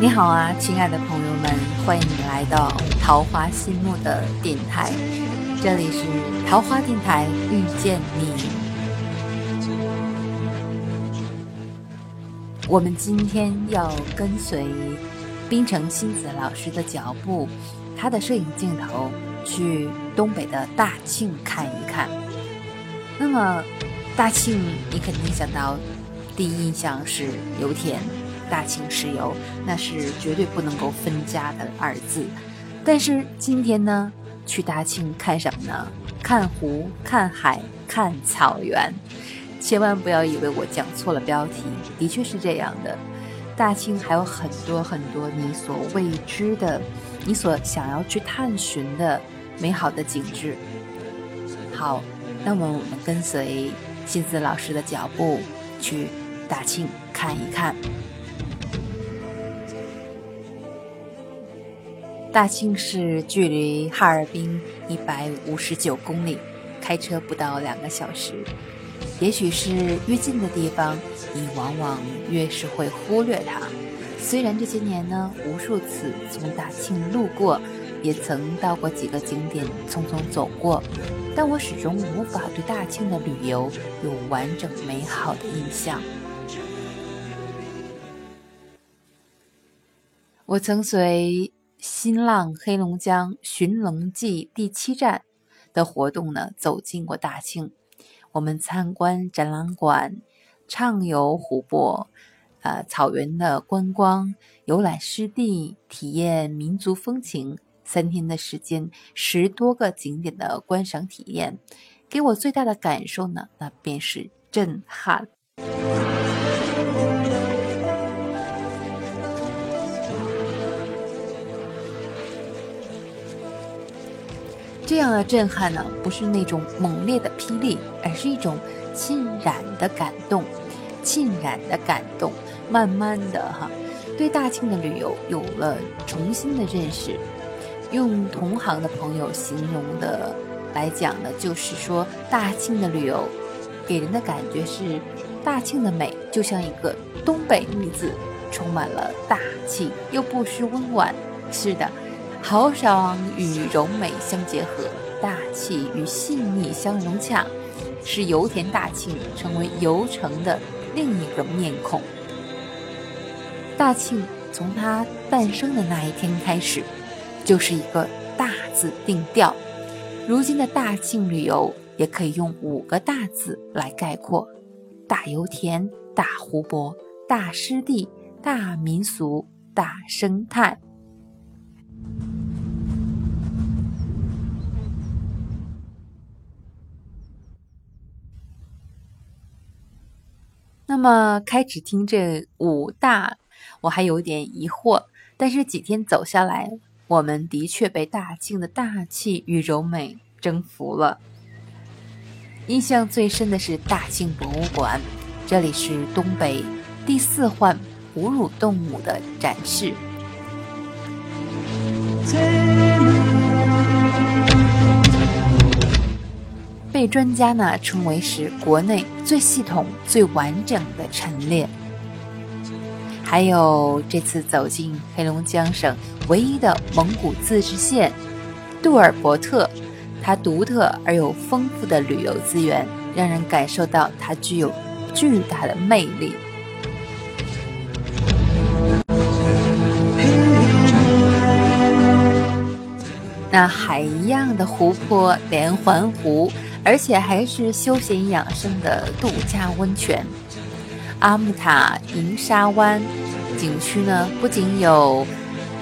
你好啊，亲爱的朋友们，欢迎你来到桃花心木的电台，这里是桃花电台，遇见你。我们今天要跟随冰城新子老师的脚步，他的摄影镜头去东北的大庆看一看。那么，大庆你肯定想到第一印象是油田。大庆石油，那是绝对不能够分家的二字。但是今天呢，去大庆看什么呢？看湖、看海、看草原。千万不要以为我讲错了标题，的确是这样的。大庆还有很多很多你所未知的，你所想要去探寻的美好的景致。好，那么我们跟随新子老师的脚步去大庆看一看。大庆市距离哈尔滨一百五十九公里，开车不到两个小时。也许是越近的地方，你往往越是会忽略它。虽然这些年呢，无数次从大庆路过，也曾到过几个景点匆匆走过，但我始终无法对大庆的旅游有完整美好的印象。我曾随。新浪黑龙江寻龙记第七站的活动呢，走进过大庆。我们参观展览馆，畅游湖泊，呃，草原的观光，游览湿地，体验民族风情。三天的时间，十多个景点的观赏体验，给我最大的感受呢，那便是震撼。这样的震撼呢，不是那种猛烈的霹雳，而是一种浸染的感动，浸染的感动。慢慢的哈，对大庆的旅游有了重新的认识。用同行的朋友形容的来讲呢，就是说大庆的旅游给人的感觉是，大庆的美就像一个东北女子，充满了大气又不失温婉。是的。豪爽与柔美相结合，大气与细腻相融洽，使油田大庆成为油城的另一个面孔。大庆从它诞生的那一天开始，就是一个大字定调。如今的大庆旅游也可以用五个大字来概括：大油田、大湖泊、大湿地、大民俗、大生态。那么开始听这五大，我还有点疑惑。但是几天走下来，我们的确被大庆的大气与柔美征服了。印象最深的是大庆博物馆，这里是东北第四换哺乳动物的展示。被专家呢称为是国内最系统、最完整的陈列。还有这次走进黑龙江省唯一的蒙古自治县杜尔伯特，它独特而又丰富的旅游资源，让人感受到它具有巨大的魅力。那海一样的湖泊连环湖。而且还是休闲养生的度假温泉。阿木塔银沙湾景区呢，不仅有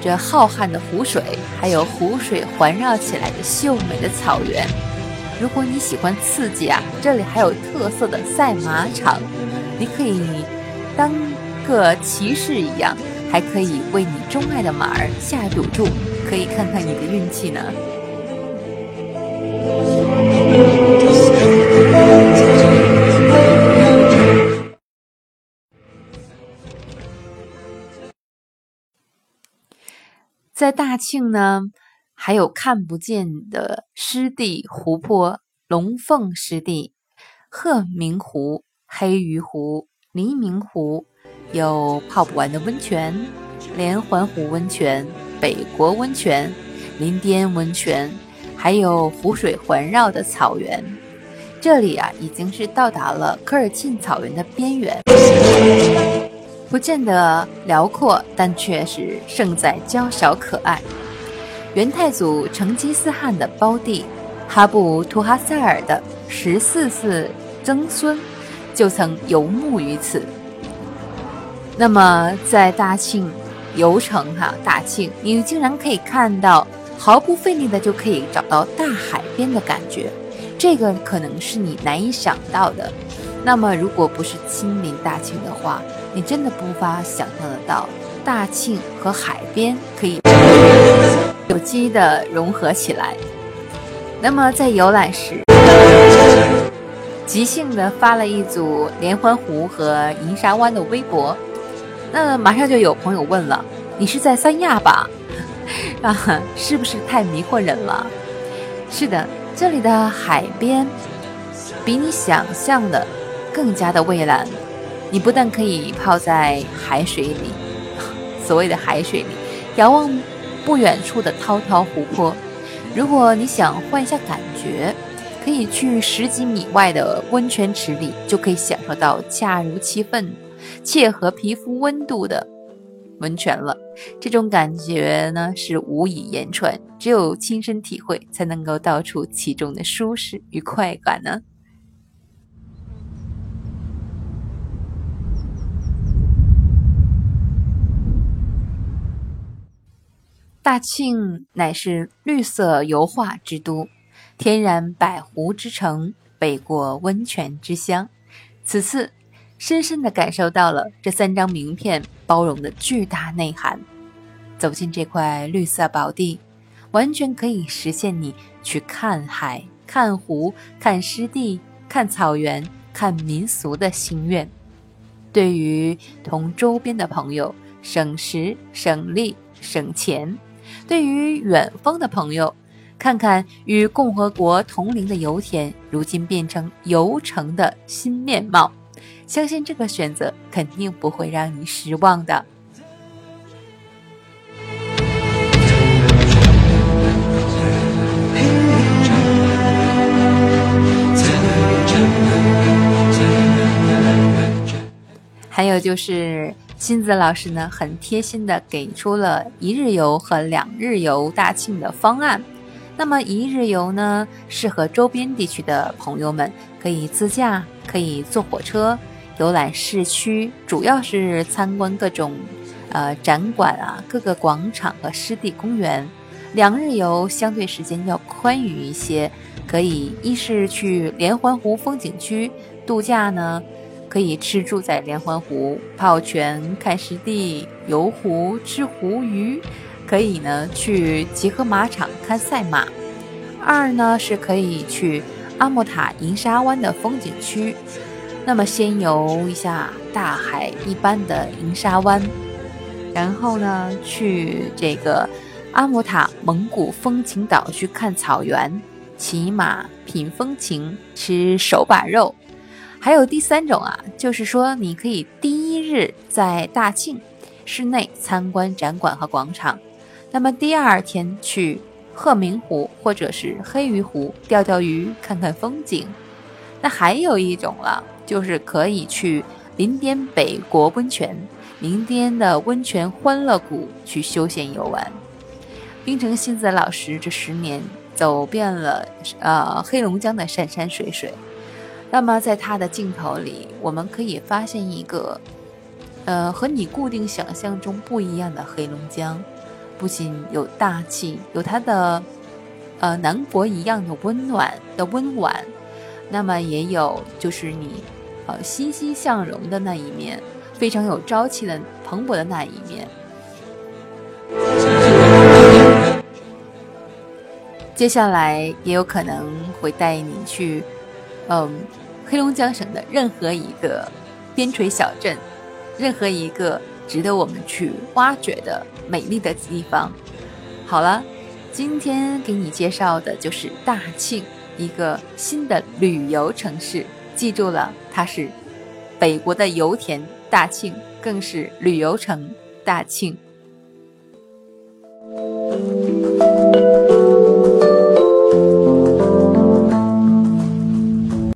这浩瀚的湖水，还有湖水环绕起来的秀美的草原。如果你喜欢刺激啊，这里还有特色的赛马场，你可以当个骑士一样，还可以为你钟爱的马儿下赌注，可以看看你的运气呢。在大庆呢，还有看不见的湿地湖泊：龙凤湿地、鹤鸣湖、黑鱼湖、黎明湖，有泡不完的温泉，连环湖温泉、北国温泉、林边温泉，还有湖水环绕的草原。这里啊，已经是到达了科尔沁草原的边缘，不见得辽阔，但却是胜在娇小可爱。元太祖成吉思汗的胞弟哈布图哈塞尔的十四世曾孙就曾游牧于此。那么，在大庆游城哈，大庆你竟然可以看到毫不费力的就可以找到大海边的感觉，这个可能是你难以想到的。那么，如果不是亲临大庆的话，你真的无法想象得到大庆和海边可以。有机的融合起来。那么在游览时，即兴的发了一组连环湖和银沙湾的微博，那马上就有朋友问了：“你是在三亚吧？啊，是不是太迷惑人了？”是的，这里的海边比你想象的更加的蔚蓝。你不但可以泡在海水里，所谓的海水里，遥望。不远处的滔滔湖泊，如果你想换一下感觉，可以去十几米外的温泉池里，就可以享受到恰如其分、切合皮肤温度的温泉了。这种感觉呢，是无以言传，只有亲身体会，才能够道出其中的舒适与快感呢。大庆乃是绿色油画之都，天然百湖之城，北国温泉之乡。此次深深地感受到了这三张名片包容的巨大内涵。走进这块绿色宝地，完全可以实现你去看海、看湖、看湿地、看草原、看民俗的心愿。对于同周边的朋友，省时、省力、省钱。对于远方的朋友，看看与共和国同龄的油田，如今变成油城的新面貌，相信这个选择肯定不会让你失望的。还有就是。金子老师呢，很贴心的给出了一日游和两日游大庆的方案。那么一日游呢，适合周边地区的朋友们，可以自驾，可以坐火车游览市区，主要是参观各种呃展馆啊，各个广场和湿地公园。两日游相对时间要宽裕一些，可以一是去连环湖风景区度假呢。可以吃住在连环湖泡泉看湿地游湖吃湖鱼，可以呢去集合马场看赛马。二呢是可以去阿莫塔银沙湾的风景区，那么先游一下大海一般的银沙湾，然后呢去这个阿莫塔蒙古风情岛去看草原，骑马品风情，吃手把肉。还有第三种啊，就是说你可以第一日在大庆市内参观展馆和广场，那么第二天去鹤鸣湖或者是黑鱼湖钓钓鱼、看看风景。那还有一种了，就是可以去林甸北国温泉、林巅的温泉欢乐谷去休闲游玩。冰城新子老师这十年走遍了呃黑龙江的山山水水。那么，在他的镜头里，我们可以发现一个，呃，和你固定想象中不一样的黑龙江，不仅有大气，有它的，呃，南国一样的温暖的温婉，那么也有就是你，呃，欣欣向荣的那一面，非常有朝气的蓬勃的那一面。接下来也有可能会带你去，嗯。黑龙江省的任何一个边陲小镇，任何一个值得我们去挖掘的美丽的地方。好了，今天给你介绍的就是大庆，一个新的旅游城市。记住了，它是北国的油田大庆，更是旅游城大庆。